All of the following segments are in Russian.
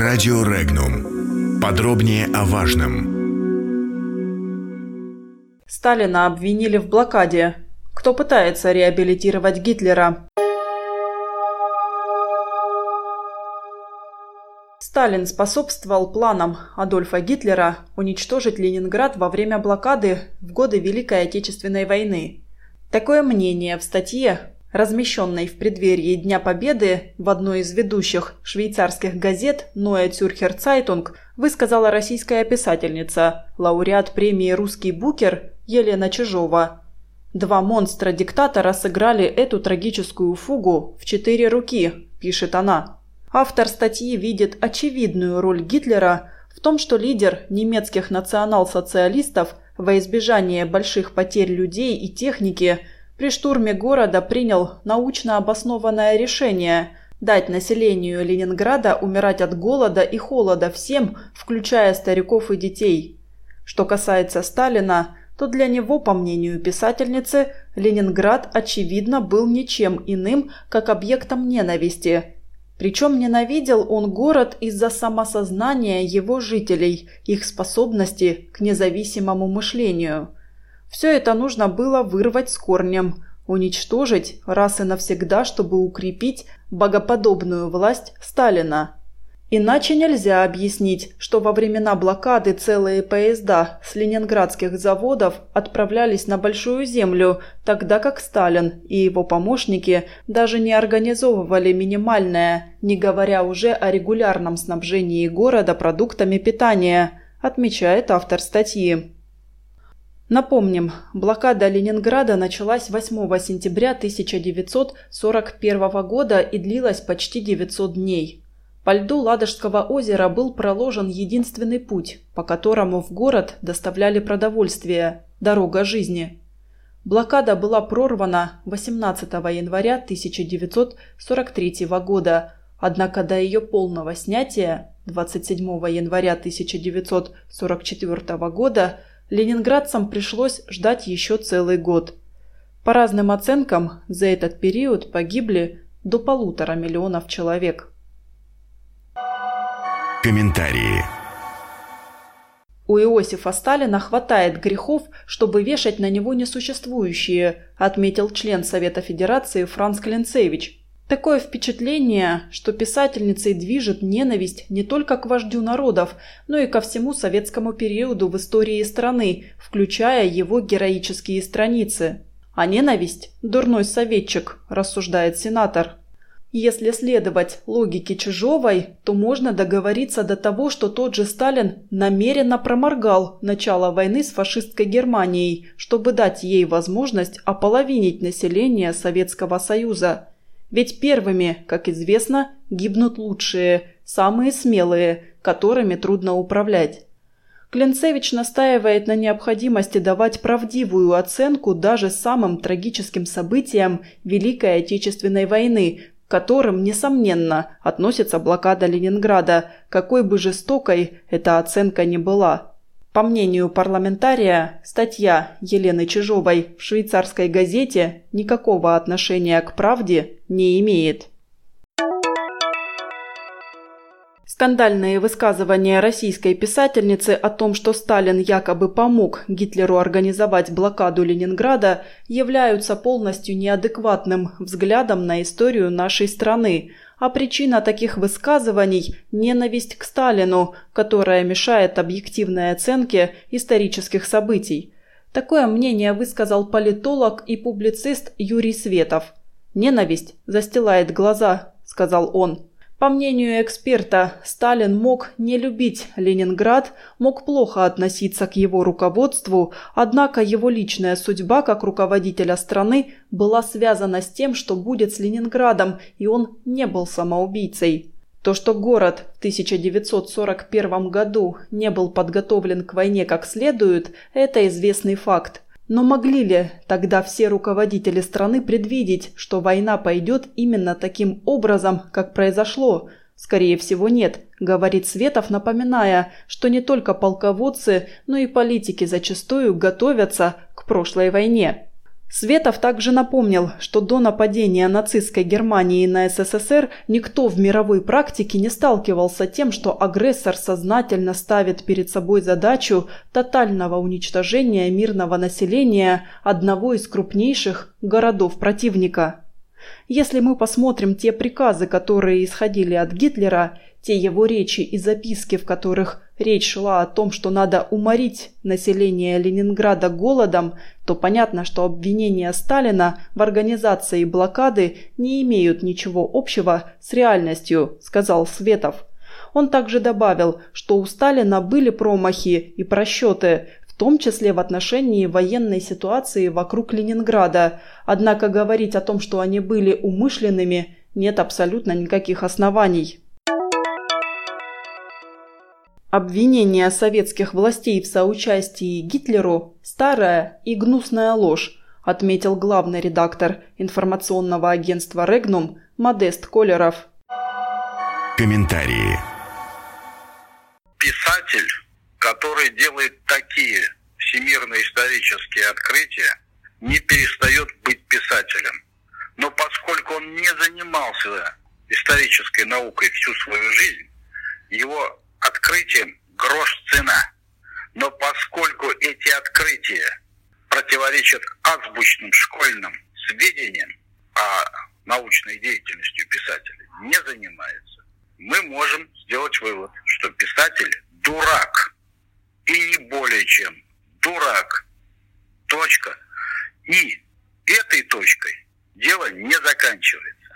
Радио Регнум. Подробнее о важном. Сталина обвинили в блокаде. Кто пытается реабилитировать Гитлера? Сталин способствовал планам Адольфа Гитлера уничтожить Ленинград во время блокады в годы Великой Отечественной войны. Такое мнение в статье, размещенной в преддверии Дня Победы в одной из ведущих швейцарских газет «Neue Zürcher Zeitung» высказала российская писательница, лауреат премии «Русский букер» Елена Чижова. Два монстра-диктатора сыграли эту трагическую фугу в четыре руки, пишет она. Автор статьи видит очевидную роль Гитлера в том, что лидер немецких национал-социалистов во избежание больших потерь людей и техники при штурме города принял научно обоснованное решение дать населению Ленинграда умирать от голода и холода всем, включая стариков и детей. Что касается Сталина, то для него, по мнению писательницы, Ленинград очевидно был ничем иным, как объектом ненависти – причем ненавидел он город из-за самосознания его жителей, их способности к независимому мышлению. Все это нужно было вырвать с корнем, уничтожить раз и навсегда, чтобы укрепить богоподобную власть Сталина. Иначе нельзя объяснить, что во времена блокады целые поезда с ленинградских заводов отправлялись на Большую Землю, тогда как Сталин и его помощники даже не организовывали минимальное, не говоря уже о регулярном снабжении города продуктами питания, отмечает автор статьи. Напомним, блокада Ленинграда началась 8 сентября 1941 года и длилась почти 900 дней. По льду Ладожского озера был проложен единственный путь, по которому в город доставляли продовольствие – дорога жизни. Блокада была прорвана 18 января 1943 года, однако до ее полного снятия 27 января 1944 года ленинградцам пришлось ждать еще целый год. По разным оценкам, за этот период погибли до полутора миллионов человек. Комментарии. У Иосифа Сталина хватает грехов, чтобы вешать на него несуществующие, отметил член Совета Федерации Франц Клинцевич. Такое впечатление, что писательницей движет ненависть не только к вождю народов, но и ко всему советскому периоду в истории страны, включая его героические страницы. А ненависть – дурной советчик, рассуждает сенатор. Если следовать логике Чижовой, то можно договориться до того, что тот же Сталин намеренно проморгал начало войны с фашистской Германией, чтобы дать ей возможность ополовинить население Советского Союза. Ведь первыми, как известно, гибнут лучшие, самые смелые, которыми трудно управлять. Клинцевич настаивает на необходимости давать правдивую оценку даже самым трагическим событиям Великой Отечественной войны, к которым, несомненно, относится блокада Ленинграда, какой бы жестокой эта оценка ни была. По мнению парламентария, статья Елены Чижовой в швейцарской газете никакого отношения к правде не имеет. Скандальные высказывания российской писательницы о том, что Сталин якобы помог Гитлеру организовать блокаду Ленинграда, являются полностью неадекватным взглядом на историю нашей страны, а причина таких высказываний – ненависть к Сталину, которая мешает объективной оценке исторических событий. Такое мнение высказал политолог и публицист Юрий Светов. «Ненависть застилает глаза», – сказал он. По мнению эксперта, Сталин мог не любить Ленинград, мог плохо относиться к его руководству, однако его личная судьба как руководителя страны была связана с тем, что будет с Ленинградом, и он не был самоубийцей. То, что город в 1941 году не был подготовлен к войне как следует, это известный факт. Но могли ли тогда все руководители страны предвидеть, что война пойдет именно таким образом, как произошло? Скорее всего, нет, говорит Светов, напоминая, что не только полководцы, но и политики зачастую готовятся к прошлой войне. Светов также напомнил, что до нападения нацистской Германии на СССР никто в мировой практике не сталкивался тем, что агрессор сознательно ставит перед собой задачу тотального уничтожения мирного населения одного из крупнейших городов противника. Если мы посмотрим те приказы, которые исходили от Гитлера, те его речи и записки, в которых речь шла о том, что надо уморить население Ленинграда голодом, то понятно, что обвинения Сталина в организации блокады не имеют ничего общего с реальностью, сказал Светов. Он также добавил, что у Сталина были промахи и просчеты, в том числе в отношении военной ситуации вокруг Ленинграда, однако говорить о том, что они были умышленными, нет абсолютно никаких оснований. Обвинение советских властей в соучастии Гитлеру – старая и гнусная ложь, отметил главный редактор информационного агентства «Регнум» Модест Колеров. Комментарии. Писатель, который делает такие всемирные исторические открытия, не перестает быть писателем. Но поскольку он не занимался исторической наукой всю свою жизнь, его открытиям грош цена. Но поскольку эти открытия противоречат азбучным школьным сведениям, а научной деятельностью писателя не занимается, мы можем сделать вывод, что писатель дурак. И не более чем дурак. Точка. И этой точкой дело не заканчивается.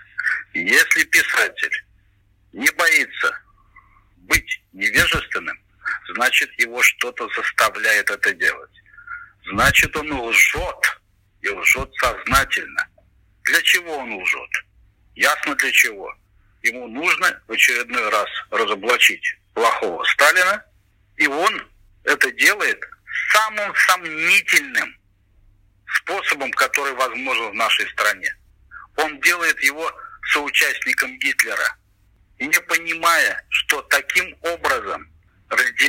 Если писатель не боится быть невежественным, значит его что-то заставляет это делать. Значит он лжет, и лжет сознательно. Для чего он лжет? Ясно для чего. Ему нужно в очередной раз разоблачить плохого Сталина, и он это делает самым сомнительным способом, который возможен в нашей стране. Он делает его соучастником Гитлера – не понимая, что образом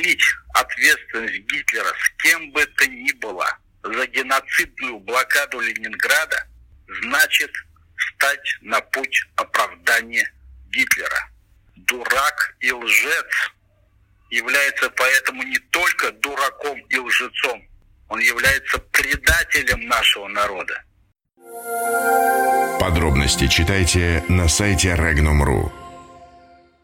разделить ответственность Гитлера с кем бы то ни было за геноцидную блокаду Ленинграда, значит стать на путь оправдания Гитлера. Дурак и лжец является поэтому не только дураком и лжецом, он является предателем нашего народа. Подробности читайте на сайте Regnum.ru.